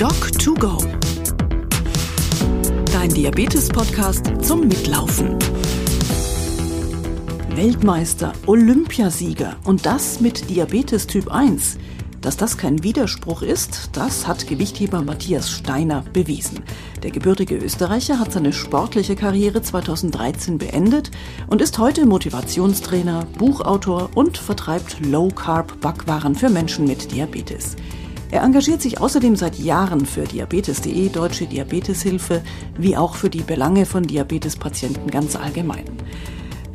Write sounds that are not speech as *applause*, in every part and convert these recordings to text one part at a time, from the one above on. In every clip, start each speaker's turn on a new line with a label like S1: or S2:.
S1: Doc2Go. Dein Diabetes-Podcast zum Mitlaufen. Weltmeister, Olympiasieger und das mit Diabetes Typ 1. Dass das kein Widerspruch ist, das hat Gewichtheber Matthias Steiner bewiesen. Der gebürtige Österreicher hat seine sportliche Karriere 2013 beendet und ist heute Motivationstrainer, Buchautor und vertreibt Low-Carb-Backwaren für Menschen mit Diabetes. Er engagiert sich außerdem seit Jahren für Diabetes.de, Deutsche Diabeteshilfe, wie auch für die Belange von Diabetespatienten ganz allgemein.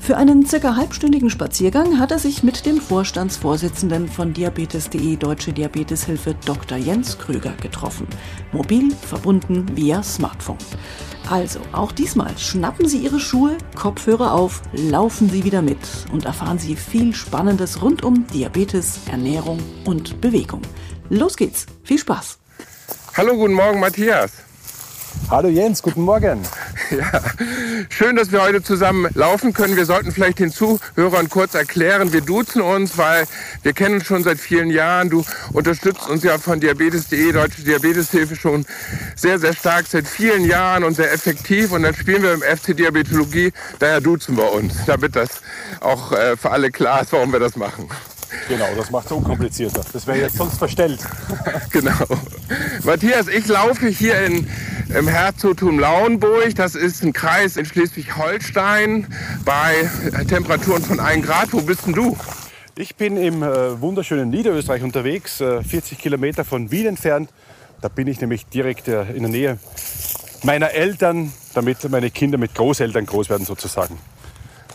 S1: Für einen circa halbstündigen Spaziergang hat er sich mit dem Vorstandsvorsitzenden von Diabetes.de Deutsche Diabeteshilfe Dr. Jens Krüger getroffen. Mobil verbunden via Smartphone. Also, auch diesmal schnappen Sie Ihre Schuhe, Kopfhörer auf, laufen Sie wieder mit und erfahren Sie viel Spannendes rund um Diabetes, Ernährung und Bewegung. Los geht's. Viel Spaß.
S2: Hallo, guten Morgen, Matthias.
S3: Hallo Jens, guten Morgen. *laughs*
S2: Ja, schön, dass wir heute zusammen laufen können. Wir sollten vielleicht den Zuhörern kurz erklären, wir duzen uns, weil wir kennen uns schon seit vielen Jahren. Du unterstützt uns ja von Diabetes.de, Deutsche Diabeteshilfe schon sehr, sehr stark seit vielen Jahren und sehr effektiv. Und dann spielen wir im FC Diabetologie, daher duzen wir uns, damit das auch äh, für alle klar ist, warum wir das machen.
S3: Genau, das macht es unkomplizierter. Das wäre jetzt sonst verstellt. *laughs*
S2: genau. Matthias, ich laufe hier in, im Herzogtum Lauenburg. Das ist ein Kreis in Schleswig-Holstein bei Temperaturen von 1 Grad. Wo bist denn du?
S3: Ich bin im äh, wunderschönen Niederösterreich unterwegs, äh, 40 Kilometer von Wien entfernt. Da bin ich nämlich direkt äh, in der Nähe meiner Eltern, damit meine Kinder mit Großeltern groß werden sozusagen.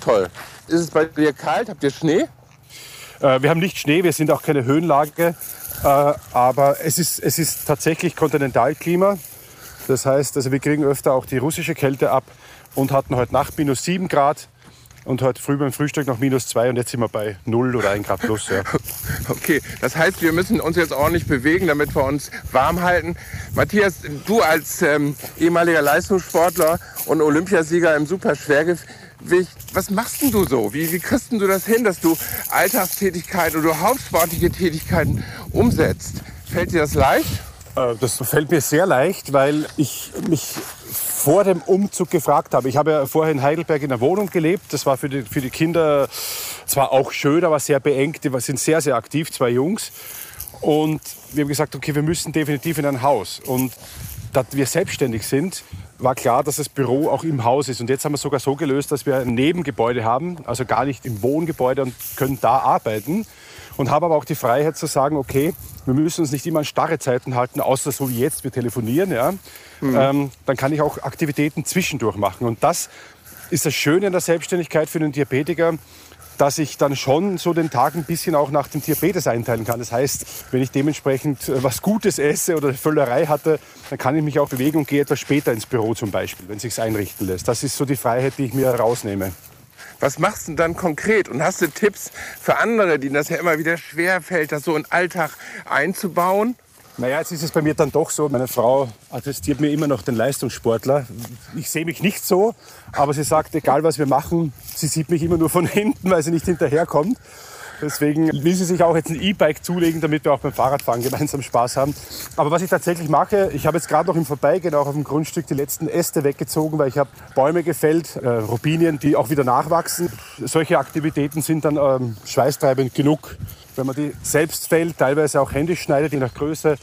S2: Toll. Ist es bei dir kalt? Habt ihr Schnee?
S3: Äh, wir haben nicht Schnee, wir sind auch keine Höhenlage, äh, aber es ist, es ist tatsächlich Kontinentalklima. Das heißt, also wir kriegen öfter auch die russische Kälte ab und hatten heute Nacht minus 7 Grad und heute früh beim Frühstück noch minus 2 und jetzt sind wir bei 0 oder 1 Grad plus. Ja. *laughs*
S2: Okay, das heißt, wir müssen uns jetzt ordentlich bewegen, damit wir uns warm halten. Matthias, du als ähm, ehemaliger Leistungssportler und Olympiasieger im Superschwergewicht, was machst denn du so? Wie, wie kriegst du das hin, dass du Alltagstätigkeiten oder hauptsportliche Tätigkeiten umsetzt? Fällt dir das leicht?
S3: Äh, das fällt mir sehr leicht, weil ich mich vor dem Umzug gefragt habe. Ich habe ja vorher in Heidelberg in der Wohnung gelebt. Das war für die, für die Kinder zwar auch schön, aber sehr beengt. Die sind sehr, sehr aktiv, zwei Jungs. Und wir haben gesagt, okay, wir müssen definitiv in ein Haus. Und da wir selbstständig sind, war klar, dass das Büro auch im Haus ist. Und jetzt haben wir sogar so gelöst, dass wir ein Nebengebäude haben, also gar nicht im Wohngebäude und können da arbeiten. Und haben aber auch die Freiheit zu sagen, okay, wir müssen uns nicht immer an starre Zeiten halten, außer so wie jetzt, wir telefonieren. Ja? Mhm. Ähm, dann kann ich auch Aktivitäten zwischendurch machen. Und das ist das Schöne an der Selbstständigkeit für den Diabetiker, dass ich dann schon so den Tag ein bisschen auch nach dem Diabetes einteilen kann. Das heißt, wenn ich dementsprechend äh, was Gutes esse oder Völlerei hatte, dann kann ich mich auch bewegen und gehe etwas später ins Büro zum Beispiel, wenn es sich einrichten lässt. Das ist so die Freiheit, die ich mir rausnehme.
S2: Was machst du dann konkret? Und hast du Tipps für andere, denen das ja immer wieder schwer fällt, das so in den Alltag einzubauen?
S3: Naja, jetzt ist es bei mir dann doch so, meine Frau attestiert mir immer noch den Leistungssportler. Ich sehe mich nicht so, aber sie sagt, egal was wir machen, sie sieht mich immer nur von *laughs* hinten, weil sie nicht hinterherkommt. Deswegen will sie sich auch jetzt ein E-Bike zulegen, damit wir auch beim Fahrradfahren gemeinsam Spaß haben. Aber was ich tatsächlich mache, ich habe jetzt gerade noch im Vorbeigehen auch auf dem Grundstück die letzten Äste weggezogen, weil ich habe Bäume gefällt, äh, Rubinien, die auch wieder nachwachsen. Solche Aktivitäten sind dann ähm, schweißtreibend genug wenn man die selbst fällt, teilweise auch händisch schneidet, je nach Größe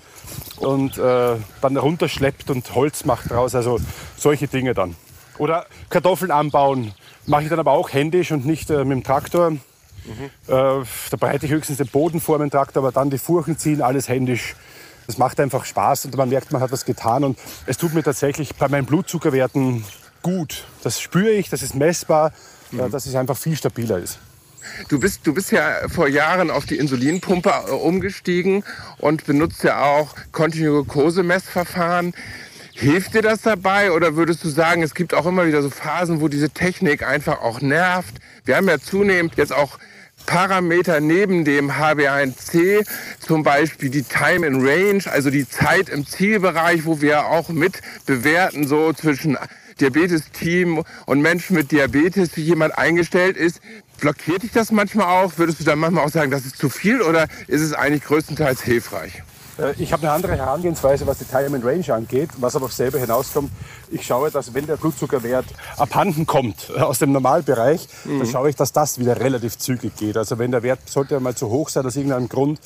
S3: und äh, dann runterschleppt und Holz macht draus. Also solche Dinge dann. Oder Kartoffeln anbauen, mache ich dann aber auch händisch und nicht äh, mit dem Traktor. Mhm. Äh, da bereite ich höchstens den Boden vor mit dem Traktor, aber dann die Furchen ziehen, alles händisch. Das macht einfach Spaß und man merkt, man hat was getan. Und es tut mir tatsächlich bei meinen Blutzuckerwerten gut. Das spüre ich, das ist messbar, mhm. dass es einfach viel stabiler ist.
S2: Du bist, du bist ja vor Jahren auf die Insulinpumpe äh, umgestiegen und benutzt ja auch Continue Glucose-Messverfahren. Hilft dir das dabei oder würdest du sagen, es gibt auch immer wieder so Phasen, wo diese Technik einfach auch nervt? Wir haben ja zunehmend jetzt auch Parameter neben dem HB1C, zum Beispiel die Time in Range, also die Zeit im Zielbereich, wo wir auch mit bewerten, so zwischen Diabetes-Team und Menschen mit Diabetes, wie jemand eingestellt ist. Blockiert dich das manchmal auch? Würdest du dann manchmal auch sagen, das ist zu viel oder ist es eigentlich größtenteils hilfreich?
S3: Äh, ich habe eine andere Herangehensweise, was die Time and Range angeht, was aber auf selber hinauskommt. Ich schaue, dass wenn der Blutzuckerwert abhanden kommt äh, aus dem Normalbereich, mhm. dann schaue ich, dass das wieder relativ zügig geht. Also wenn der Wert sollte mal zu hoch sein aus irgendeinem Grund,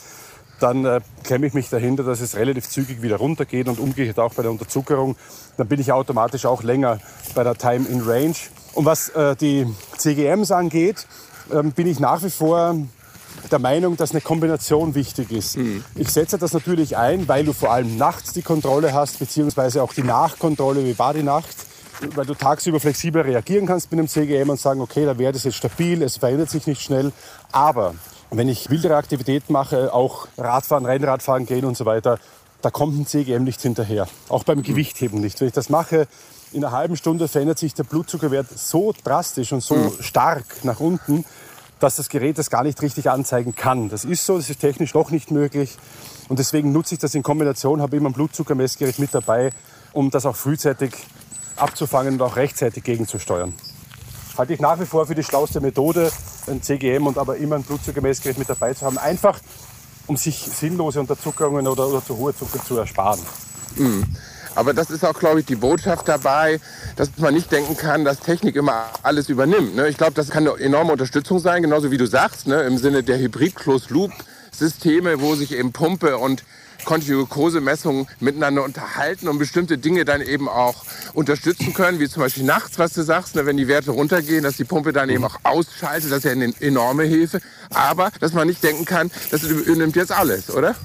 S3: dann äh, klemme ich mich dahinter, dass es relativ zügig wieder runtergeht und umgekehrt auch bei der Unterzuckerung. Dann bin ich automatisch auch länger bei der Time in Range. Und was äh, die CGMs angeht, äh, bin ich nach wie vor der Meinung, dass eine Kombination wichtig ist. Mhm. Ich setze das natürlich ein, weil du vor allem nachts die Kontrolle hast, beziehungsweise auch die Nachkontrolle, wie war die Nacht, weil du tagsüber flexibel reagieren kannst mit einem CGM und sagen, okay, der Wert ist jetzt stabil, es verändert sich nicht schnell. Aber wenn ich wildere Aktivitäten mache, auch Radfahren, Rennradfahren gehen und so weiter, da kommt ein CGM nicht hinterher. Auch beim Gewichtheben nicht. Wenn ich das mache, in einer halben Stunde verändert sich der Blutzuckerwert so drastisch und so mhm. stark nach unten, dass das Gerät das gar nicht richtig anzeigen kann. Das ist so, das ist technisch noch nicht möglich. Und deswegen nutze ich das in Kombination, habe immer ein Blutzuckermessgerät mit dabei, um das auch frühzeitig abzufangen und auch rechtzeitig gegenzusteuern. Halte ich nach wie vor für die schlauste Methode, ein CGM und aber immer ein Blutzuckermessgerät mit dabei zu haben. Einfach, um sich sinnlose Unterzuckerungen oder, oder zu hohe Zucker zu ersparen.
S2: Mhm. Aber das ist auch, glaube ich, die Botschaft dabei, dass man nicht denken kann, dass Technik immer alles übernimmt. Ne? Ich glaube, das kann eine enorme Unterstützung sein, genauso wie du sagst, ne? im Sinne der Hybrid-Closed-Loop-Systeme, wo sich eben Pumpe und Kontinukosemessungen miteinander unterhalten und bestimmte Dinge dann eben auch unterstützen können, wie zum Beispiel nachts, was du sagst, ne, wenn die Werte runtergehen, dass die Pumpe dann eben auch ausschaltet, das ist ja eine enorme Hilfe. Aber, dass man nicht denken kann, das übernimmt jetzt alles, oder?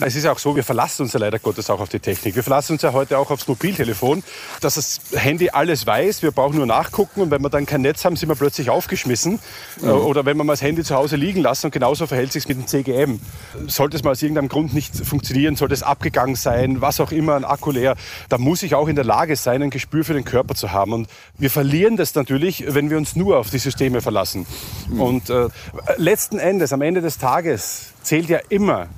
S3: Es ist ja auch so, wir verlassen uns ja leider Gottes auch auf die Technik. Wir verlassen uns ja heute auch aufs Mobiltelefon, dass das Handy alles weiß. Wir brauchen nur nachgucken und wenn wir dann kein Netz haben, sind wir plötzlich aufgeschmissen. Mhm. Oder wenn wir mal das Handy zu Hause liegen lassen und genauso verhält sich mit dem CGM. Sollte es mal aus irgendeinem Grund nicht funktionieren, sollte es abgegangen sein, was auch immer, ein Akku leer, da muss ich auch in der Lage sein, ein Gespür für den Körper zu haben. Und wir verlieren das natürlich, wenn wir uns nur auf die Systeme verlassen. Mhm. Und äh, letzten Endes, am Ende des Tages, zählt ja immer,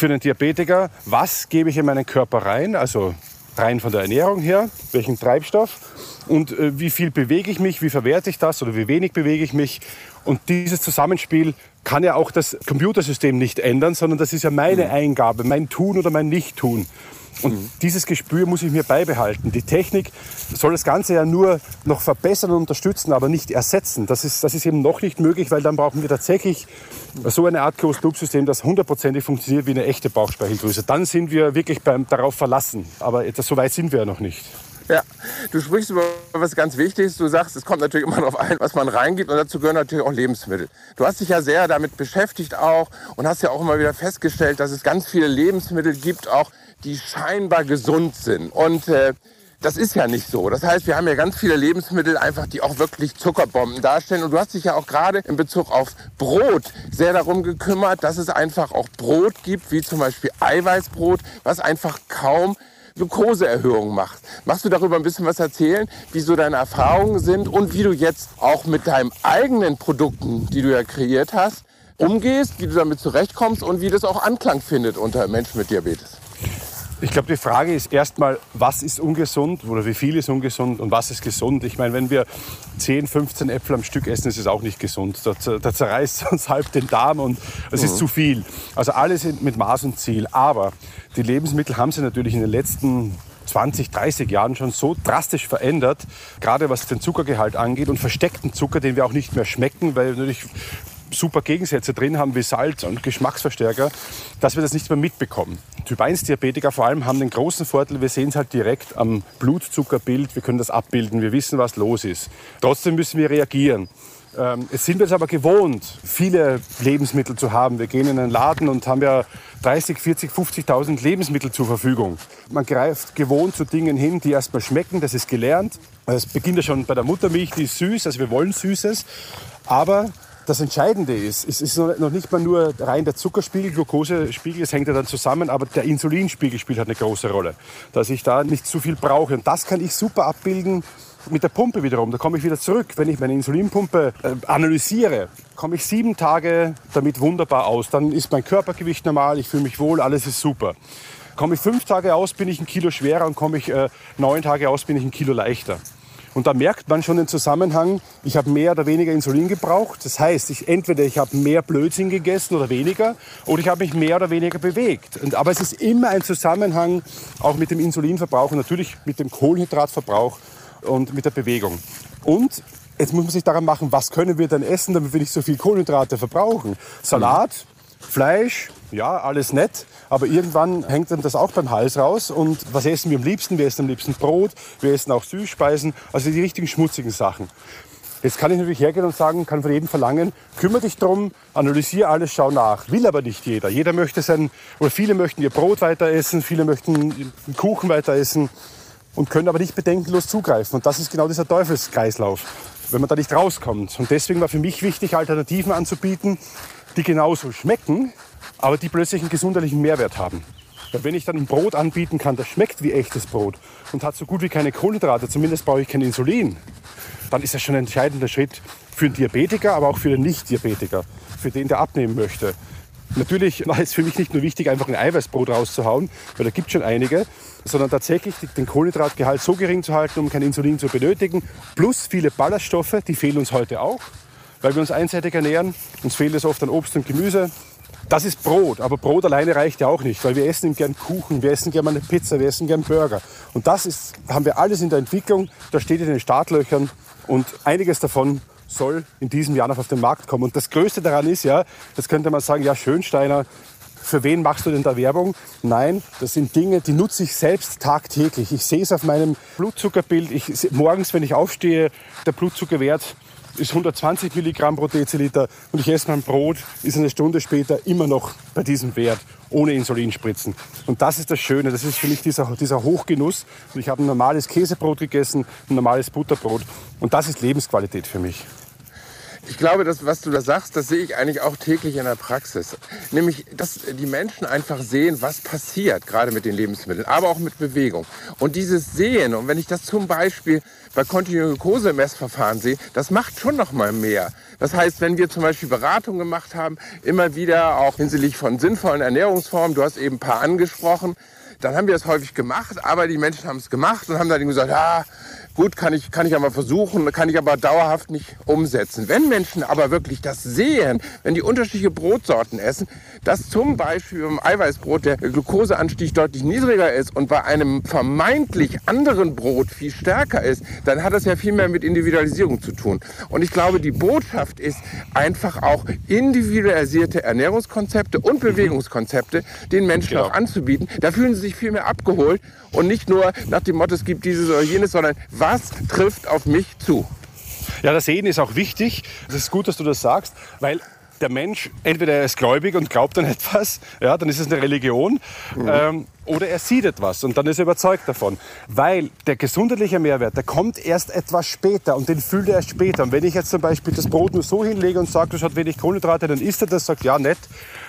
S3: für den Diabetiker, was gebe ich in meinen Körper rein, also rein von der Ernährung her, welchen Treibstoff und äh, wie viel bewege ich mich, wie verwerte ich das oder wie wenig bewege ich mich. Und dieses Zusammenspiel kann ja auch das Computersystem nicht ändern, sondern das ist ja meine mhm. Eingabe, mein Tun oder mein Nicht-Tun. Und mhm. dieses Gespür muss ich mir beibehalten. Die Technik soll das Ganze ja nur noch verbessern und unterstützen, aber nicht ersetzen. Das ist, das ist eben noch nicht möglich, weil dann brauchen wir tatsächlich so eine Art Closed-Loop-System, das hundertprozentig funktioniert wie eine echte Bauchspeicheldrüse. Dann sind wir wirklich beim, darauf verlassen. Aber das, so weit sind wir ja noch nicht.
S2: Ja, du sprichst über was ganz Wichtiges. Du sagst, es kommt natürlich immer darauf ein, was man reingibt und dazu gehören natürlich auch Lebensmittel. Du hast dich ja sehr damit beschäftigt auch und hast ja auch immer wieder festgestellt, dass es ganz viele Lebensmittel gibt, auch die scheinbar gesund sind. Und äh, das ist ja nicht so. Das heißt, wir haben ja ganz viele Lebensmittel einfach, die auch wirklich Zuckerbomben darstellen. Und du hast dich ja auch gerade in Bezug auf Brot sehr darum gekümmert, dass es einfach auch Brot gibt, wie zum Beispiel Eiweißbrot, was einfach kaum Glukoseerhöhung macht. Machst du darüber ein bisschen was erzählen, wie so deine Erfahrungen sind und wie du jetzt auch mit deinen eigenen Produkten, die du ja kreiert hast, umgehst, wie du damit zurechtkommst und wie das auch Anklang findet unter Menschen mit Diabetes?
S3: Ich glaube, die Frage ist erstmal, was ist ungesund oder wie viel ist ungesund und was ist gesund? Ich meine, wenn wir 10, 15 Äpfel am Stück essen, ist es auch nicht gesund. Da, da zerreißt *laughs* uns halb den Darm und es mhm. ist zu viel. Also alles mit Maß und Ziel. Aber die Lebensmittel haben sich natürlich in den letzten 20, 30 Jahren schon so drastisch verändert, gerade was den Zuckergehalt angeht und versteckten Zucker, den wir auch nicht mehr schmecken, weil natürlich super Gegensätze drin haben wie Salz und Geschmacksverstärker, dass wir das nicht mehr mitbekommen. Typ 1 Diabetiker vor allem haben den großen Vorteil, wir sehen es halt direkt am Blutzuckerbild, wir können das abbilden, wir wissen, was los ist. Trotzdem müssen wir reagieren. Ähm, es sind wir es aber gewohnt, viele Lebensmittel zu haben. Wir gehen in einen Laden und haben ja 30, 40, 50.000 Lebensmittel zur Verfügung. Man greift gewohnt zu Dingen hin, die erstmal schmecken, das ist gelernt. Es beginnt ja schon bei der Muttermilch, die ist süß, also wir wollen Süßes. Aber das Entscheidende ist, es ist noch nicht mal nur rein der Zuckerspiegel, Glukosespiegel, es hängt ja dann zusammen, aber der Insulinspiegel spielt halt eine große Rolle, dass ich da nicht zu viel brauche. Und das kann ich super abbilden mit der Pumpe wiederum. Da komme ich wieder zurück. Wenn ich meine Insulinpumpe äh, analysiere, komme ich sieben Tage damit wunderbar aus. Dann ist mein Körpergewicht normal, ich fühle mich wohl, alles ist super. Komme ich fünf Tage aus, bin ich ein Kilo schwerer und komme ich äh, neun Tage aus, bin ich ein Kilo leichter. Und da merkt man schon den Zusammenhang, ich habe mehr oder weniger Insulin gebraucht. Das heißt, ich, entweder ich habe mehr Blödsinn gegessen oder weniger, oder ich habe mich mehr oder weniger bewegt. Und, aber es ist immer ein Zusammenhang auch mit dem Insulinverbrauch und natürlich mit dem Kohlenhydratverbrauch und mit der Bewegung. Und jetzt muss man sich daran machen, was können wir denn essen, damit wir nicht so viel Kohlenhydrate verbrauchen. Salat, Fleisch, ja, alles nett, aber irgendwann hängt dann das auch beim Hals raus. Und was essen wir am liebsten? Wir essen am liebsten Brot, wir essen auch Süßspeisen, also die richtigen schmutzigen Sachen. Jetzt kann ich natürlich hergehen und sagen, kann von jedem verlangen, kümmere dich drum, analysiere alles, schau nach. Will aber nicht jeder. Jeder möchte sein, oder viele möchten ihr Brot weiter essen, viele möchten einen Kuchen weiter essen und können aber nicht bedenkenlos zugreifen. Und das ist genau dieser Teufelskreislauf, wenn man da nicht rauskommt. Und deswegen war für mich wichtig, Alternativen anzubieten, die genauso schmecken, aber die plötzlich einen gesundheitlichen Mehrwert haben. Weil wenn ich dann ein Brot anbieten kann, das schmeckt wie echtes Brot und hat so gut wie keine Kohlenhydrate, zumindest brauche ich kein Insulin, dann ist das schon ein entscheidender Schritt für den Diabetiker, aber auch für den Nicht-Diabetiker, für den, der abnehmen möchte. Natürlich *laughs* war es für mich nicht nur wichtig, einfach ein Eiweißbrot rauszuhauen, weil da gibt es schon einige, sondern tatsächlich den Kohlenhydratgehalt so gering zu halten, um kein Insulin zu benötigen, plus viele Ballaststoffe, die fehlen uns heute auch, weil wir uns einseitig ernähren. Uns fehlt es oft an Obst und Gemüse. Das ist Brot, aber Brot alleine reicht ja auch nicht, weil wir essen gern Kuchen, wir essen gern mal eine Pizza, wir essen gern Burger. Und das ist, haben wir alles in der Entwicklung, da steht in den Startlöchern und einiges davon soll in diesem Jahr noch auf den Markt kommen. Und das Größte daran ist ja, das könnte man sagen, ja Schönsteiner, für wen machst du denn da Werbung? Nein, das sind Dinge, die nutze ich selbst tagtäglich. Ich sehe es auf meinem Blutzuckerbild. Ich, morgens, wenn ich aufstehe, der Blutzuckerwert ist 120 Milligramm pro Deziliter und ich esse mein Brot, ist eine Stunde später immer noch bei diesem Wert, ohne Insulinspritzen. Und das ist das Schöne, das ist für mich dieser, dieser Hochgenuss. Und ich habe ein normales Käsebrot gegessen, ein normales Butterbrot und das ist Lebensqualität für mich.
S2: Ich glaube, das, was du da sagst, das sehe ich eigentlich auch täglich in der Praxis. Nämlich, dass die Menschen einfach sehen, was passiert, gerade mit den Lebensmitteln, aber auch mit Bewegung. Und dieses Sehen, und wenn ich das zum Beispiel bei Kontinuum-Glukose-Messverfahren sehe, das macht schon noch mal mehr. Das heißt, wenn wir zum Beispiel Beratung gemacht haben, immer wieder auch hinsichtlich von sinnvollen Ernährungsformen, du hast eben ein paar angesprochen, dann haben wir das häufig gemacht, aber die Menschen haben es gemacht und haben dann gesagt, ja, gut, kann ich, kann ich aber versuchen, kann ich aber dauerhaft nicht umsetzen. Wenn Menschen aber wirklich das sehen, wenn die unterschiedliche Brotsorten essen, dass zum Beispiel beim Eiweißbrot der Glukoseanstieg deutlich niedriger ist und bei einem vermeintlich anderen Brot viel stärker ist, dann hat das ja viel mehr mit Individualisierung zu tun. Und ich glaube, die Botschaft ist einfach auch individualisierte Ernährungskonzepte und Bewegungskonzepte den Menschen genau. auch anzubieten. Da fühlen sie sich viel mehr abgeholt und nicht nur nach dem Motto, es gibt dieses oder jenes, sondern was trifft auf mich zu?
S3: Ja, das Sehen ist auch wichtig. Es ist gut, dass du das sagst, weil der Mensch, entweder er ist gläubig und glaubt an etwas, ja, dann ist es eine Religion, mhm. ähm, oder er sieht etwas und dann ist er überzeugt davon. Weil der gesundheitliche Mehrwert, der kommt erst etwas später und den fühlt er erst später. Und wenn ich jetzt zum Beispiel das Brot nur so hinlege und sage, das hat wenig Kohlenhydrate, dann isst er das, sagt, ja, nett,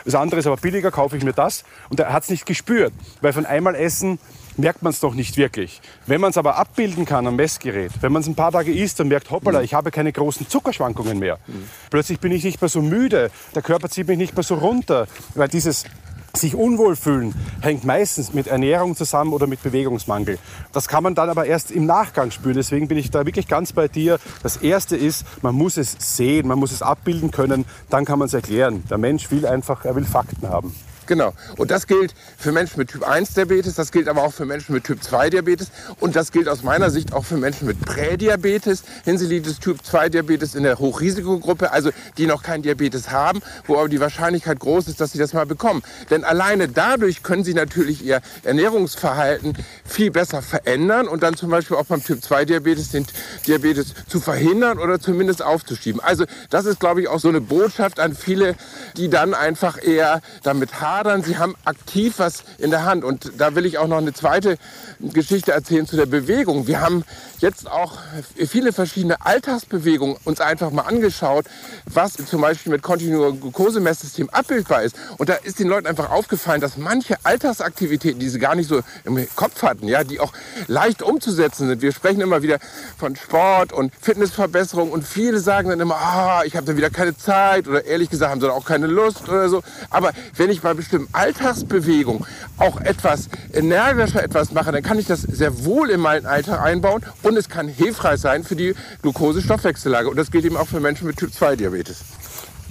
S3: das andere ist aber billiger, kaufe ich mir das. Und er hat es nicht gespürt, weil von einmal Essen merkt man es noch nicht wirklich. Wenn man es aber abbilden kann am Messgerät, wenn man es ein paar Tage isst und merkt, hoppala, mhm. ich habe keine großen Zuckerschwankungen mehr. Mhm. Plötzlich bin ich nicht mehr so müde, der Körper zieht mich nicht mehr so runter, weil dieses sich unwohl fühlen hängt meistens mit Ernährung zusammen oder mit Bewegungsmangel. Das kann man dann aber erst im Nachgang spüren. Deswegen bin ich da wirklich ganz bei dir. Das Erste ist, man muss es sehen, man muss es abbilden können, dann kann man es erklären. Der Mensch will einfach, er will Fakten haben.
S2: Genau. Und das gilt für Menschen mit Typ 1 Diabetes, das gilt aber auch für Menschen mit Typ 2 Diabetes und das gilt aus meiner Sicht auch für Menschen mit Prädiabetes des Typ 2 Diabetes in der Hochrisikogruppe, also die noch kein Diabetes haben, wo aber die Wahrscheinlichkeit groß ist, dass sie das mal bekommen. Denn alleine dadurch können sie natürlich ihr Ernährungsverhalten viel besser verändern und dann zum Beispiel auch beim Typ 2 Diabetes den Diabetes zu verhindern oder zumindest aufzuschieben. Also das ist, glaube ich, auch so eine Botschaft an viele, die dann einfach eher damit haben, hadern, sie haben aktiv was in der Hand. Und da will ich auch noch eine zweite Geschichte erzählen zu der Bewegung. Wir haben jetzt auch viele verschiedene Alltagsbewegungen uns einfach mal angeschaut, was zum Beispiel mit kontinuierem Glukosemesssystem abbildbar ist. Und da ist den Leuten einfach aufgefallen, dass manche Alltagsaktivitäten, die sie gar nicht so im Kopf hatten, ja, die auch leicht umzusetzen sind. Wir sprechen immer wieder von Sport und Fitnessverbesserung und viele sagen dann immer, ah, ich habe dann wieder keine Zeit oder ehrlich gesagt haben sie dann auch keine Lust oder so. Aber wenn ich bestimmten Alltagsbewegung auch etwas energischer etwas mache, dann kann ich das sehr wohl in meinen Alltag einbauen und es kann hilfreich sein für die Glucose-Stoffwechsellage. Und das gilt eben auch für Menschen mit Typ-2-Diabetes.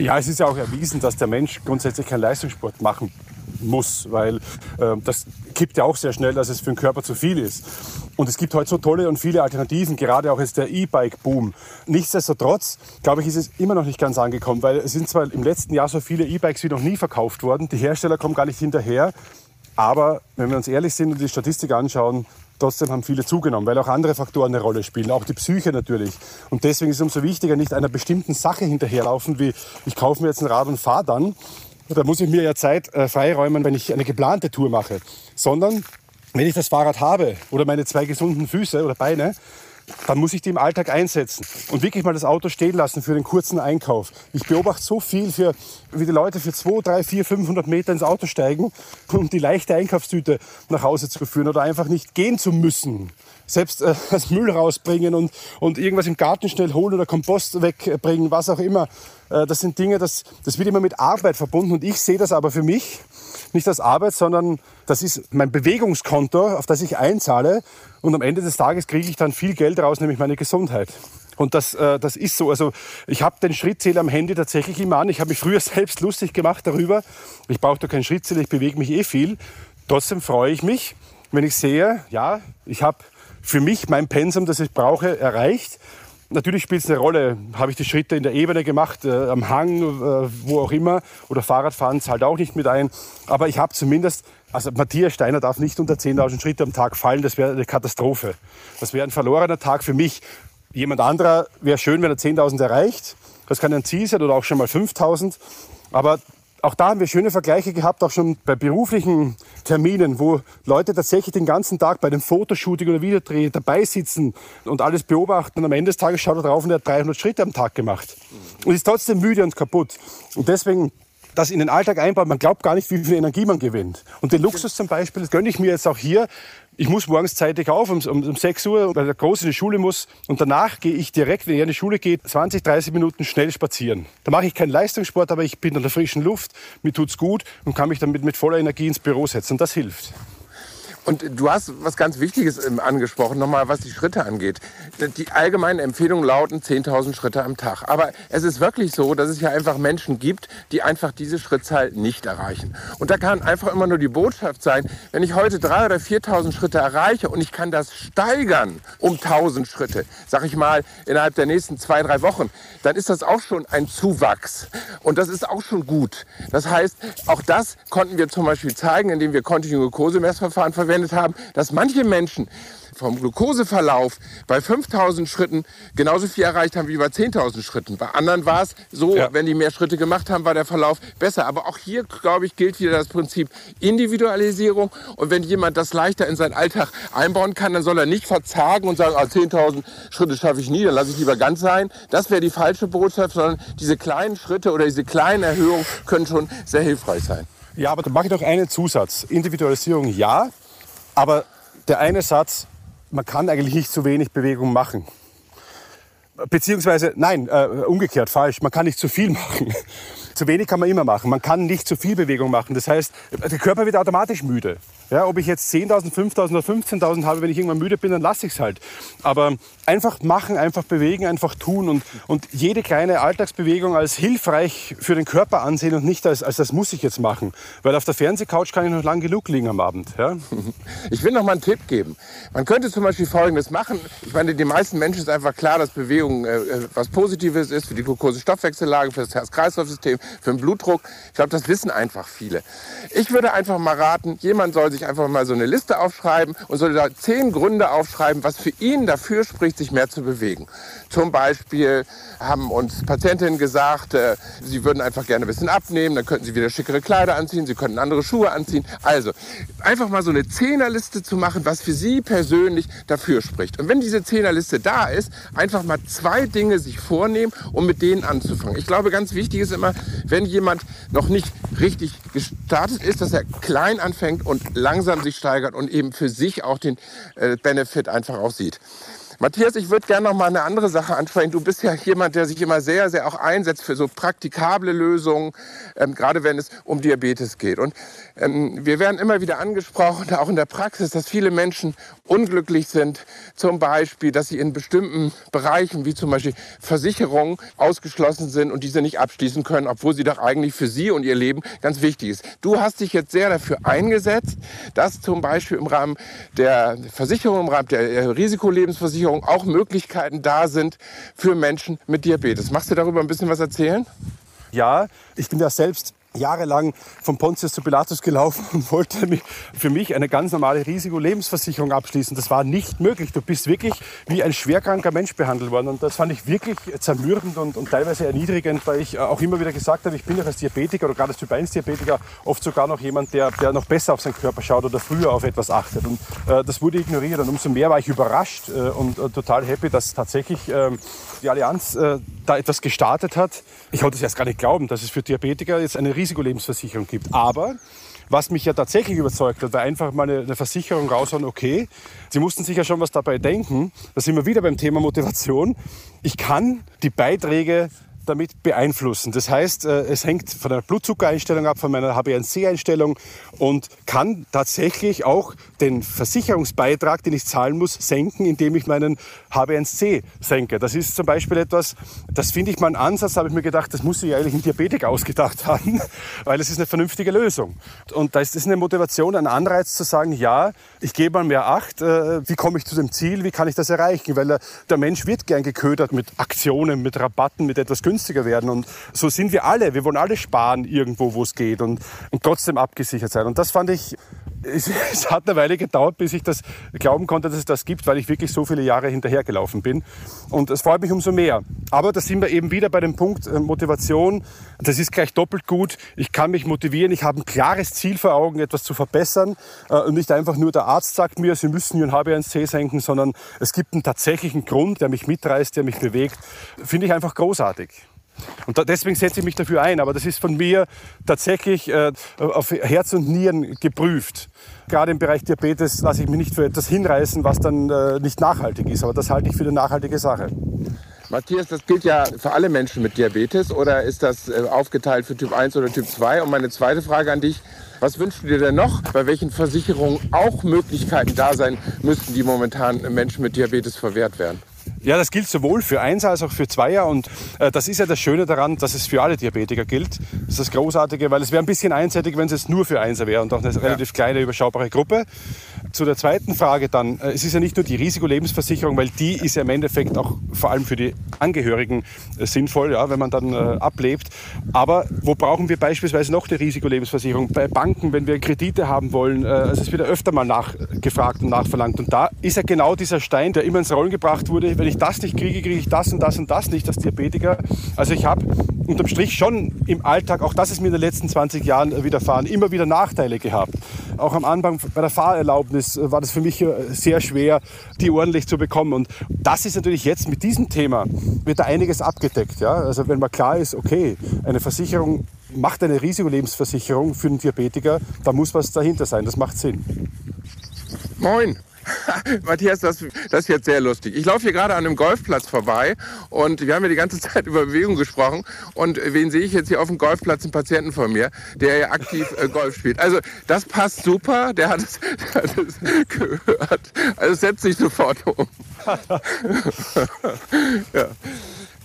S3: Ja, es ist ja auch erwiesen, dass der Mensch grundsätzlich keinen Leistungssport machen muss, weil äh, das kippt ja auch sehr schnell, dass es für den Körper zu viel ist. Und es gibt heute so tolle und viele Alternativen, gerade auch jetzt der E-Bike-Boom. Nichtsdestotrotz, glaube ich, ist es immer noch nicht ganz angekommen, weil es sind zwar im letzten Jahr so viele E-Bikes wie noch nie verkauft worden, die Hersteller kommen gar nicht hinterher, aber wenn wir uns ehrlich sind und die Statistik anschauen, trotzdem haben viele zugenommen, weil auch andere Faktoren eine Rolle spielen, auch die Psyche natürlich. Und deswegen ist es umso wichtiger, nicht einer bestimmten Sache hinterherlaufen, wie ich kaufe mir jetzt ein Rad und fahre dann, da muss ich mir ja Zeit äh, freiräumen, wenn ich eine geplante Tour mache. Sondern wenn ich das Fahrrad habe oder meine zwei gesunden Füße oder Beine, dann muss ich die im Alltag einsetzen und wirklich mal das Auto stehen lassen für den kurzen Einkauf. Ich beobachte so viel, für, wie die Leute für 2, 3, 4, 500 Meter ins Auto steigen, um die leichte Einkaufstüte nach Hause zu führen oder einfach nicht gehen zu müssen selbst äh, *laughs* das Müll rausbringen und, und irgendwas im Garten schnell holen oder Kompost wegbringen, was auch immer. Äh, das sind Dinge, das, das wird immer mit Arbeit verbunden und ich sehe das aber für mich nicht als Arbeit, sondern das ist mein Bewegungskonto, auf das ich einzahle und am Ende des Tages kriege ich dann viel Geld raus, nämlich meine Gesundheit. Und das, äh, das ist so. Also ich habe den Schrittzähler am Handy tatsächlich immer an. Ich habe mich früher *laughs* selbst lustig gemacht darüber. Ich brauche da keinen Schrittzähler, ich bewege mich eh viel. Trotzdem freue ich mich, wenn ich sehe, ja, ich habe für mich mein Pensum, das ich brauche, erreicht. Natürlich spielt es eine Rolle, habe ich die Schritte in der Ebene gemacht, äh, am Hang, äh, wo auch immer, oder Fahrradfahren zahlt auch nicht mit ein. Aber ich habe zumindest, also Matthias Steiner darf nicht unter 10.000 Schritte am Tag fallen, das wäre eine Katastrophe. Das wäre ein verlorener Tag für mich. Jemand anderer wäre schön, wenn er 10.000 erreicht. Das kann ein Ziel sein oder auch schon mal 5.000. Aber auch da haben wir schöne Vergleiche gehabt, auch schon bei beruflichen Terminen, wo Leute tatsächlich den ganzen Tag bei dem Fotoshooting oder Videodreh dabei sitzen und alles beobachten. Und am Ende des Tages schaut er drauf und er hat 300 Schritte am Tag gemacht. Und ist trotzdem müde und kaputt. Und deswegen das in den Alltag einbaut, man glaubt gar nicht, wie viel Energie man gewinnt. Und den Luxus zum Beispiel, das gönne ich mir jetzt auch hier. Ich muss morgens zeitig auf, um, um, um 6 Uhr, weil der Große in die Schule muss. Und danach gehe ich direkt, wenn er in die Schule geht, 20, 30 Minuten schnell spazieren. Da mache ich keinen Leistungssport, aber ich bin in der frischen Luft, mir tut's gut und kann mich dann mit, voller Energie ins Büro setzen. Das hilft.
S2: Und du hast was ganz Wichtiges ähm, angesprochen, nochmal was die Schritte angeht. Die allgemeinen Empfehlungen lauten 10.000 Schritte am Tag. Aber es ist wirklich so, dass es ja einfach Menschen gibt, die einfach diese Schrittzahl nicht erreichen. Und da kann einfach immer nur die Botschaft sein, wenn ich heute 3.000 oder 4.000 Schritte erreiche und ich kann das steigern um 1.000 Schritte, sag ich mal, innerhalb der nächsten zwei, drei Wochen, dann ist das auch schon ein Zuwachs. Und das ist auch schon gut. Das heißt, auch das konnten wir zum Beispiel zeigen, indem wir Continuous Glucose Messverfahren verwenden angewendet haben, dass manche Menschen vom Glukoseverlauf bei 5000 Schritten genauso viel erreicht haben wie bei 10.000 Schritten. Bei anderen war es so, ja. wenn die mehr Schritte gemacht haben, war der Verlauf besser. Aber auch hier, glaube ich, gilt wieder das Prinzip Individualisierung. Und wenn jemand das leichter in seinen Alltag einbauen kann, dann soll er nicht verzagen und sagen, ah, 10.000 Schritte schaffe ich nie, dann lasse ich lieber ganz sein. Das wäre die falsche Botschaft, sondern diese kleinen Schritte oder diese kleinen Erhöhungen können schon sehr hilfreich sein.
S3: Ja, aber da mache ich doch einen Zusatz. Individualisierung ja, aber der eine Satz, man kann eigentlich nicht zu wenig Bewegung machen. Beziehungsweise, nein, äh, umgekehrt, falsch, man kann nicht zu viel *laughs* machen. zu wenig kann man immer machen. Man kann nicht zu viel Bewegung machen. Das heißt, der Körper wird automatisch müde. Ja, ob ich jetzt 10.000, 5.000 oder 15.000 habe, wenn ich irgendwann müde bin, dann lasse ich es halt. Aber einfach machen, einfach bewegen, einfach tun und, und jede kleine Alltagsbewegung als hilfreich für den Körper ansehen und nicht als, als das muss ich jetzt machen. Weil auf der Fernsehcouch kann ich noch lang genug liegen am Abend. Ja? *laughs*
S2: Ich will noch mal einen Tipp geben. Man könnte zum Beispiel Folgendes machen. Ich meine, den meisten Menschen ist einfach klar, dass Bewegung äh, äh was Positives ist für die Glucose-Stoffwechsellage, für das Herz-Kreislauf-System, für den Blutdruck. Ich glaube, das wissen einfach viele. Ich würde einfach mal raten, jemand soll sich einfach mal so eine Liste aufschreiben und soll da zehn Gründe aufschreiben, was für ihn dafür spricht, sich mehr zu bewegen. Zum Beispiel haben uns Patientinnen gesagt, äh, sie würden einfach gerne ein bisschen abnehmen, dann könnten sie wieder schickere Kleider anziehen, sie könnten andere Schuhe anziehen. Also einfach mal so eine Zehnerliste zu machen, was für sie persönlich dafür spricht. Und wenn diese Zehnerliste da ist, einfach mal zwei Dinge sich vornehmen, um mit denen anzufangen. Ich glaube, ganz wichtig ist immer, wenn jemand noch nicht richtig gestartet ist, dass er klein anfängt und langsam sich steigert und eben für sich auch den äh, Benefit einfach auch sieht. Matthias, ich würde gerne noch mal eine andere Sache ansprechen. Du bist ja jemand, der sich immer sehr, sehr auch einsetzt für so praktikable Lösungen, ähm, gerade wenn es um Diabetes geht. Und ähm, wir werden immer wieder angesprochen, auch in der Praxis, dass viele Menschen unglücklich sind. Zum Beispiel, dass sie in bestimmten Bereichen, wie zum Beispiel Versicherungen, ausgeschlossen sind und diese nicht abschließen können, obwohl sie doch eigentlich für sie und ihr Leben ganz wichtig ist. Du hast dich jetzt sehr dafür eingesetzt, dass zum Beispiel im Rahmen der Versicherung, im Rahmen der Risikolebensversicherung, Versicherung auch Möglichkeiten da sind für Menschen mit Diabetes. Magst du darüber ein bisschen was erzählen?
S3: Ja, ich bin ja selbst jahrelang von Pontius zu Pilatus gelaufen und wollte mich für mich eine ganz normale Risikolebensversicherung abschließen. Das war nicht möglich. Du bist wirklich wie ein schwerkranker Mensch behandelt worden. Und das fand ich wirklich zermürbend und, und teilweise erniedrigend, weil ich auch immer wieder gesagt habe, ich bin ja als Diabetiker oder gerade als Typ 1 Diabetiker oft sogar noch jemand, der, der noch besser auf seinen Körper schaut oder früher auf etwas achtet. Und äh, das wurde ignoriert. Und umso mehr war ich überrascht äh, und äh, total happy, dass tatsächlich ähm, die Allianz äh, da etwas gestartet hat. Ich konnte es erst gar nicht glauben, dass es für Diabetiker jetzt eine Risikolebensversicherung gibt. Aber was mich ja tatsächlich überzeugt hat, war einfach mal eine, eine Versicherung raushauen, okay, Sie mussten sich ja schon was dabei denken. Da sind wir wieder beim Thema Motivation. Ich kann die Beiträge damit beeinflussen. Das heißt, äh, es hängt von der Blutzuckereinstellung ab, von meiner HbA1c-Einstellung und kann tatsächlich auch den Versicherungsbeitrag, den ich zahlen muss, senken, indem ich meinen HbA1c senke. Das ist zum Beispiel etwas, das finde ich mal einen Ansatz, habe ich mir gedacht, das muss sich eigentlich ein Diabetiker ausgedacht *laughs* haben, weil es ist eine vernünftige Lösung. Und da ist es eine Motivation, ein Anreiz zu sagen, ja, ich gebe mal mehr Acht, äh, wie komme ich zu dem Ziel, wie kann ich das erreichen, weil der Mensch wird gern geködert mit Aktionen, mit Rabatten, mit etwas günstiger werden und so sind wir alle, wir wollen alle sparen irgendwo, wo es geht und, und trotzdem abgesichert sein. Und das fand ich es, *laughs* es, hat eine Weile gedauert, bis ich das glauben konnte, dass es das gibt, weil ich wirklich so viele Jahre hinterhergelaufen bin. Und es freut mich umso mehr. Aber da sind wir eben wieder bei dem Punkt äh, Motivation. Das ist gleich doppelt gut. Ich kann mich motivieren. Ich habe ein klares Ziel vor Augen, etwas zu verbessern. Äh, und nicht einfach nur der Arzt sagt mir, Sie müssen Ihren HbA1c senken, sondern es gibt einen tatsächlichen Grund, der mich mitreißt, der mich bewegt. Finde ich einfach großartig. Und da, deswegen setze ich mich dafür ein. Aber das ist von mir tatsächlich äh, auf Herz und Nieren geprüft. Gerade im Bereich Diabetes lasse ich mich nicht für etwas hinreißen, was dann äh, nicht nachhaltig ist. Aber das halte ich für eine nachhaltige Sache.
S2: Matthias, das gilt ja für alle Menschen mit Diabetes oder ist das äh, aufgeteilt für Typ 1 oder Typ 2? Und meine zweite Frage an dich, was wünschst du dir denn noch, bei welchen Versicherungen auch Möglichkeiten da sein müssten, die momentan Menschen mit Diabetes verwehrt werden?
S3: Ja, das gilt sowohl für Einser als auch für Zweier. Und äh, das ist ja das Schöne daran, dass es für alle Diabetiker gilt. Das ist das Großartige, weil es wäre ein bisschen einseitig, wenn es jetzt nur für Einser wäre und auch eine ja. relativ kleine, überschaubare Gruppe. Zu der zweiten Frage dann. Äh, es ist ja nicht nur die Risikolebensversicherung, weil die ist ja im Endeffekt auch vor allem für die Angehörigen äh, sinnvoll, ja, wenn man dann äh, ablebt. Aber wo brauchen wir beispielsweise noch die Risikolebensversicherung? Bei Banken, wenn wir Kredite haben wollen. Äh, also es wird ja öfter mal nachgefragt und nachverlangt. Und da ist ja genau dieser Stein, der immer ins Rollen gebracht wurde. Wenn ich das nicht kriege, kriege ich das und das und das nicht als Diabetiker. Also ich habe unterm Strich schon im Alltag, auch das ist mir in den letzten 20 Jahren widerfahren, immer wieder Nachteile gehabt. Auch am Anfang bei der Fahrerlaubnis war das für mich äh, sehr schwer, die ordentlich zu bekommen. Und das ist natürlich jetzt mit diesem Thema, wird da einiges abgedeckt. Ja? Also wenn mal klar ist, okay, eine Versicherung macht eine Risikolebensversicherung für einen Diabetiker, da muss was dahinter sein. Das macht Sinn.
S2: Moin. *laughs* Matthias, das, das ist jetzt sehr lustig. Ich laufe hier gerade an einem Golfplatz vorbei und wir haben ja die ganze *laughs* Zeit über Bewegung gesprochen. Und wen sehe ich jetzt hier auf dem Golfplatz? Einen Patienten von mir, der ja aktiv äh, Golf spielt. Also das passt super. Der hat es, *laughs* gehört. Also setzt sich sofort um. ja.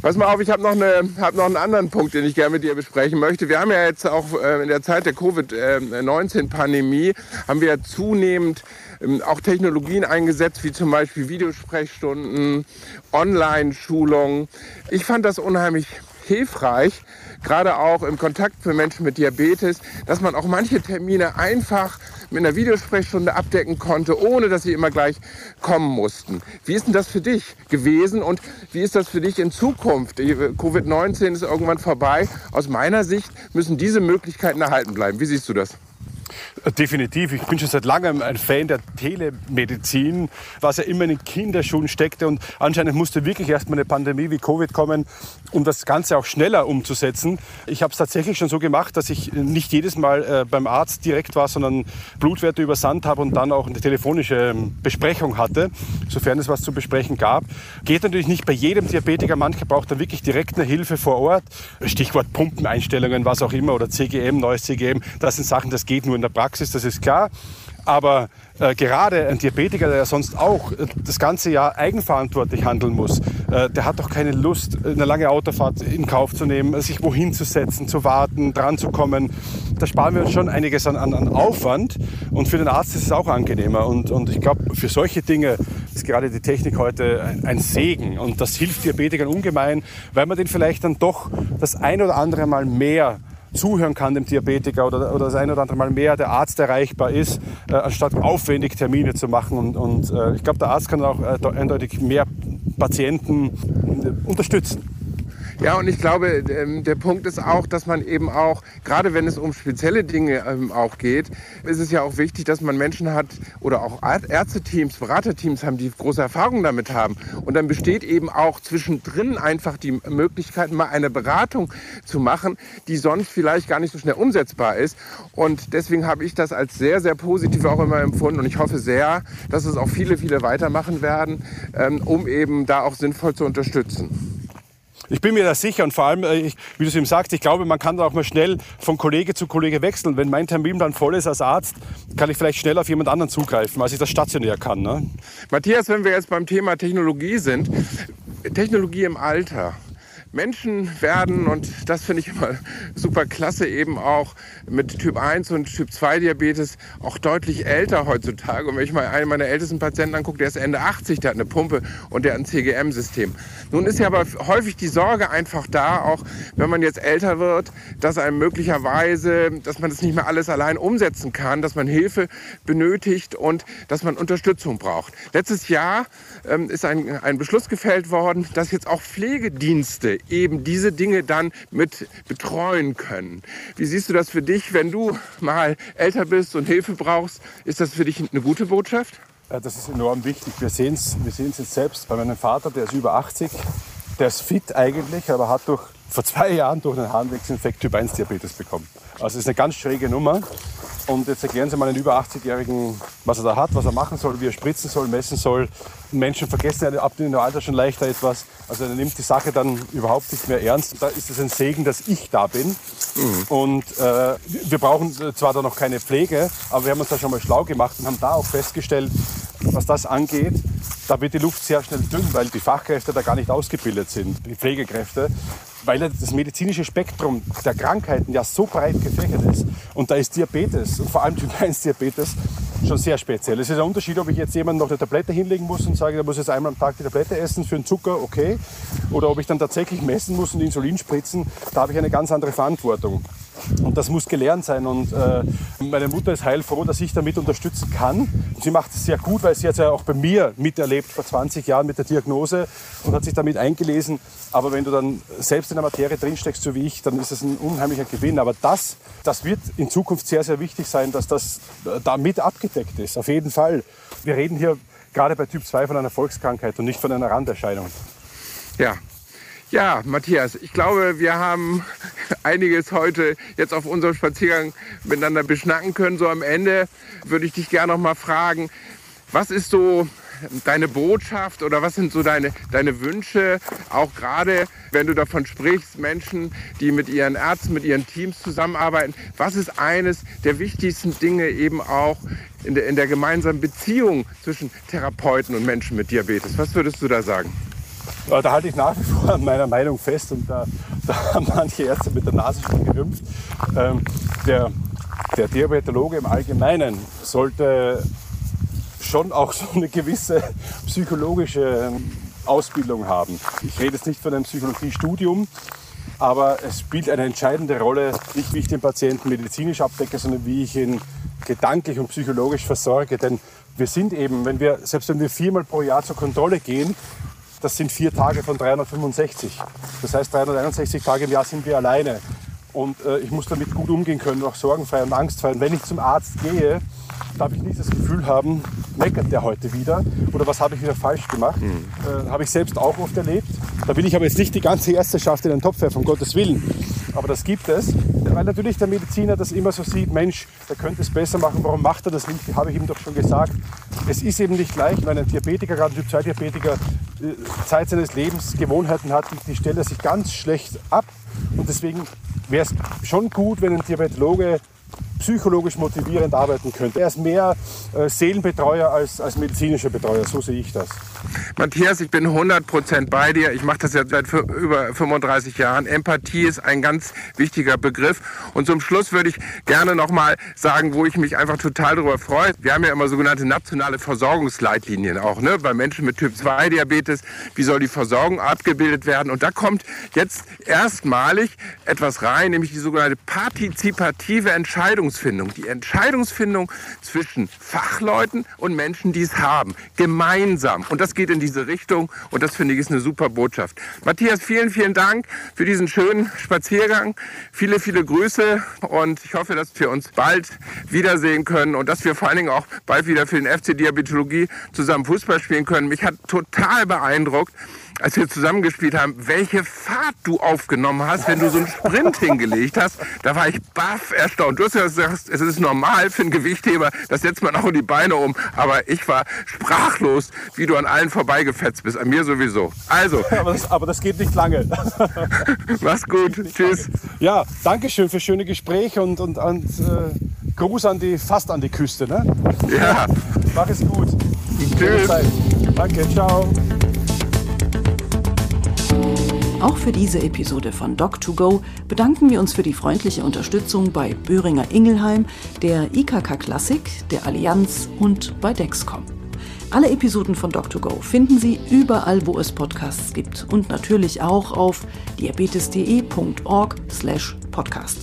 S2: Pass mal auf, ich habe noch, hab noch einen anderen Punkt, den ich gerne mit dir besprechen möchte. Wir haben ja jetzt auch äh, in der Zeit der Covid-19-Pandemie, haben wir ja zunehmend auch Technologien eingesetzt, wie zum Beispiel Videosprechstunden, Online-Schulungen. Ich fand das unheimlich hilfreich, gerade auch im Kontakt für Menschen mit Diabetes, dass man auch manche Termine einfach mit einer Videosprechstunde abdecken konnte, ohne dass sie immer gleich kommen mussten. Wie ist denn das für dich gewesen und wie ist das für dich in Zukunft? Covid-19 ist irgendwann vorbei. Aus meiner Sicht müssen diese Möglichkeiten erhalten bleiben. Wie siehst du das?
S3: Definitiv. Ich bin schon seit langem ein Fan der Telemedizin, was ja immer in den Kinderschuhen steckte. Und anscheinend musste wirklich erstmal eine Pandemie wie Covid kommen, um das Ganze auch schneller umzusetzen. Ich habe es tatsächlich schon so gemacht, dass ich nicht jedes Mal äh, beim Arzt direkt war, sondern Blutwerte übersandt habe und dann auch eine telefonische ähm, Besprechung hatte, sofern es was zu besprechen gab. Geht natürlich nicht bei jedem Diabetiker. Mancher braucht dann wirklich direkt eine Hilfe vor Ort. Stichwort Pumpeneinstellungen, was auch immer, oder CGM, neues CGM. Das sind Sachen, das geht nur in der Praxis, das ist klar. Aber äh, gerade ein Diabetiker, der sonst auch äh, das ganze Jahr eigenverantwortlich handeln muss, äh, der hat doch keine Lust, eine lange Autofahrt in Kauf zu nehmen, sich wohin zu setzen, zu warten, dran zu kommen. Da sparen wir uns schon einiges an, an, an Aufwand und für den Arzt ist es auch angenehmer. Und, und ich glaube, für solche Dinge ist gerade die Technik heute ein, ein Segen und das hilft Diabetikern ungemein, weil man den vielleicht dann doch das ein oder andere Mal mehr zuhören kann dem Diabetiker oder, oder das ein oder andere Mal mehr der Arzt erreichbar ist, äh, anstatt aufwendig Termine zu machen. Und, und äh, ich glaube, der Arzt kann auch äh, eindeutig mehr Patienten äh, unterstützen.
S2: Ja, und ich glaube, ähm, der Punkt ist auch, dass man eben auch, gerade wenn es um spezielle Dinge ähm, auch geht, ist es ja auch wichtig, dass man Menschen hat oder auch Ärzteteams, Beraterteams haben, die große Erfahrung damit haben. Und dann besteht eben auch zwischendrin einfach die Möglichkeit, mal eine Beratung zu machen, die sonst vielleicht gar nicht so schnell umsetzbar ist. Und deswegen habe ich das als sehr, sehr positiv auch immer empfunden. Und ich hoffe sehr, dass es auch viele, viele weitermachen werden, ähm, um eben da auch sinnvoll zu unterstützen.
S3: Ich bin mir da sicher und vor allem, äh, wie du es eben sagst, ich glaube, man kann da auch mal schnell von Kollege zu Kollege wechseln. Wenn mein Terminplan voll ist als Arzt, kann ich vielleicht schnell auf jemand anderen zugreifen, als ich das stationär kann. Ne?
S2: Matthias, wenn wir jetzt beim Thema Technologie sind, Technologie im Alter. Menschen werden, und das finde ich immer super klasse, eben auch mit Typ 1 und Typ 2 Diabetes auch deutlich älter heutzutage. Und wenn ich mal einen meiner ältesten Patienten angucke, der ist Ende 80, der hat eine Pumpe und der hat ein CGM-System. Nun ist ja aber häufig die Sorge einfach da, auch wenn man jetzt älter wird, dass einem möglicherweise, dass man das nicht mehr alles allein umsetzen kann, dass man Hilfe benötigt und dass man Unterstützung braucht. Letztes Jahr ähm, ist ein, ein Beschluss gefällt worden, dass jetzt auch Pflegedienste eben diese Dinge dann mit betreuen können. Wie siehst du das für dich, wenn du mal älter bist und Hilfe brauchst? Ist das für dich eine gute Botschaft?
S3: Das ist enorm wichtig. Wir sehen es wir jetzt selbst bei meinem Vater, der ist über 80. Der ist fit eigentlich, aber hat durch, vor zwei Jahren durch einen Harnwegsinfekt Typ 1 Diabetes bekommen. Also es ist eine ganz schräge Nummer. Und jetzt erklären Sie mal einen über 80-Jährigen, was er da hat, was er machen soll, wie er spritzen soll, messen soll. Menschen vergessen ja ab dem Alter schon leichter etwas. Also er nimmt die Sache dann überhaupt nicht mehr ernst. Da ist es ein Segen, dass ich da bin. Mhm. Und äh, wir brauchen zwar da noch keine Pflege, aber wir haben uns da schon mal schlau gemacht und haben da auch festgestellt, was das angeht, da wird die Luft sehr schnell dünn, weil die Fachkräfte da gar nicht ausgebildet sind, die Pflegekräfte weil das medizinische Spektrum der Krankheiten ja so breit gefächert ist. Und da ist Diabetes und vor allem Typ 1 Diabetes schon sehr speziell. Es ist ein Unterschied, ob ich jetzt jemandem noch eine Tablette hinlegen muss und sage, der muss jetzt einmal am Tag die Tablette essen für den Zucker, okay. Oder ob ich dann tatsächlich messen muss und Insulin spritzen, da habe ich eine ganz andere Verantwortung. Und das muss gelernt sein. Und äh, meine Mutter ist heilfroh, dass ich damit unterstützen kann. Sie macht es sehr gut, weil sie hat ja auch bei mir miterlebt vor 20 Jahren mit der Diagnose und hat sich damit eingelesen. Aber wenn du dann selbst in der Materie drinsteckst, so wie ich, dann ist es ein unheimlicher Gewinn. Aber das, das wird in Zukunft sehr, sehr wichtig sein, dass das äh, damit abgedeckt ist. Auf jeden Fall. Wir reden hier gerade bei Typ 2 von einer Volkskrankheit und nicht von einer Randerscheinung.
S2: Ja, ja, Matthias, ich glaube, wir haben einiges heute jetzt auf unserem Spaziergang miteinander beschnacken können. So am Ende würde ich dich gerne noch mal fragen, was ist so deine Botschaft oder was sind so deine, deine Wünsche, auch gerade wenn du davon sprichst, Menschen, die mit ihren Ärzten, mit ihren Teams zusammenarbeiten, was ist eines der wichtigsten Dinge eben auch in der, in der gemeinsamen Beziehung zwischen Therapeuten und Menschen mit Diabetes? Was würdest du da sagen?
S3: Da halte ich nach wie vor an meiner Meinung fest und da, da haben manche Ärzte mit der Nase schon gerümpft. Ähm, der, der Diabetologe im Allgemeinen sollte schon auch so eine gewisse psychologische ähm, Ausbildung haben. Ich rede jetzt nicht von einem Psychologiestudium, aber es spielt eine entscheidende Rolle, nicht wie ich den Patienten medizinisch abdecke, sondern wie ich ihn gedanklich und psychologisch versorge. Denn wir sind eben, wenn wir, selbst wenn wir viermal pro Jahr zur Kontrolle gehen, das sind vier Tage von 365. Das heißt, 361 Tage im Jahr sind wir alleine. Und äh, ich muss damit gut umgehen können, auch sorgenfrei und angstfrei. Und wenn ich zum Arzt gehe, darf ich nicht das Gefühl haben, meckert der heute wieder oder was habe ich wieder falsch gemacht. Mhm. Äh, habe ich selbst auch oft erlebt. Da will ich aber jetzt nicht die ganze Ärzteschaft in den Topf werfen, um Gottes Willen. Aber das gibt es, weil natürlich der Mediziner das immer so sieht, Mensch, der könnte es besser machen, warum macht er das nicht? Habe ich ihm doch schon gesagt. Es ist eben nicht leicht, wenn ein Diabetiker, gerade ein Typ-2-Diabetiker, äh, Zeit seines Lebens Gewohnheiten hat, die stellt er sich ganz schlecht ab. Und deswegen wäre es schon gut, wenn ein Diabetologe psychologisch motivierend arbeiten könnte. Er ist mehr äh, Seelenbetreuer als, als medizinischer Betreuer, so sehe ich das.
S2: Matthias, ich bin 100% bei dir. Ich mache das jetzt seit über 35 Jahren. Empathie ist ein ganz wichtiger Begriff. Und zum Schluss würde ich gerne nochmal sagen, wo ich mich einfach total darüber freue. Wir haben ja immer sogenannte nationale Versorgungsleitlinien auch, ne? bei Menschen mit Typ-2-Diabetes. Wie soll die Versorgung abgebildet werden? Und da kommt jetzt erstmalig etwas rein, nämlich die sogenannte partizipative Entscheidungsfindung. Die Entscheidungsfindung zwischen Fachleuten und Menschen, die es haben. Gemeinsam. Und das geht in diese Richtung und das finde ich ist eine super Botschaft. Matthias, vielen, vielen Dank für diesen schönen Spaziergang. Viele, viele Grüße und ich hoffe, dass wir uns bald wiedersehen können und dass wir vor allen Dingen auch bald wieder für den FC Diabetologie zusammen Fußball spielen können. Mich hat total beeindruckt, als wir zusammengespielt haben, welche Fahrt du aufgenommen hast, wenn du so einen Sprint hingelegt hast. Da war ich baff erstaunt. Du hast ja gesagt, es ist normal für einen Gewichtheber, das setzt man auch in die Beine um. Aber ich war sprachlos, wie du an allen vorbeigefetzt bist. An mir sowieso. Also.
S3: Aber das, aber das geht nicht lange. *laughs*
S2: Mach's gut. Tschüss.
S3: Lange. Ja, danke schön für schöne Gespräche und, und, und äh, Gruß an die, fast an die Küste. Ne?
S2: Ja.
S3: Mach es gut.
S2: Tschüss.
S3: Danke, ciao.
S1: Auch für diese Episode von Doc2Go bedanken wir uns für die freundliche Unterstützung bei Böhringer Ingelheim, der IKK Klassik, der Allianz und bei Dexcom. Alle Episoden von Doc2Go finden Sie überall, wo es Podcasts gibt und natürlich auch auf diabetes.de.org/podcast.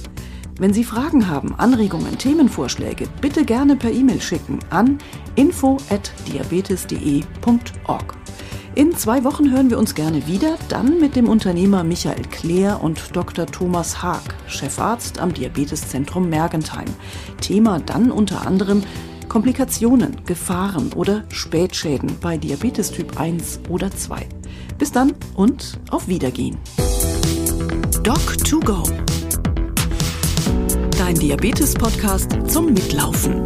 S1: Wenn Sie Fragen haben, Anregungen, Themenvorschläge, bitte gerne per E-Mail schicken an info@diabetes.de.org. In zwei Wochen hören wir uns gerne wieder, dann mit dem Unternehmer Michael Kleer und Dr. Thomas Haag, Chefarzt am Diabeteszentrum Mergentheim. Thema dann unter anderem Komplikationen, Gefahren oder Spätschäden bei Diabetes Typ 1 oder 2. Bis dann und auf Wiedergehen. Doc2Go. Dein Diabetes-Podcast zum Mitlaufen.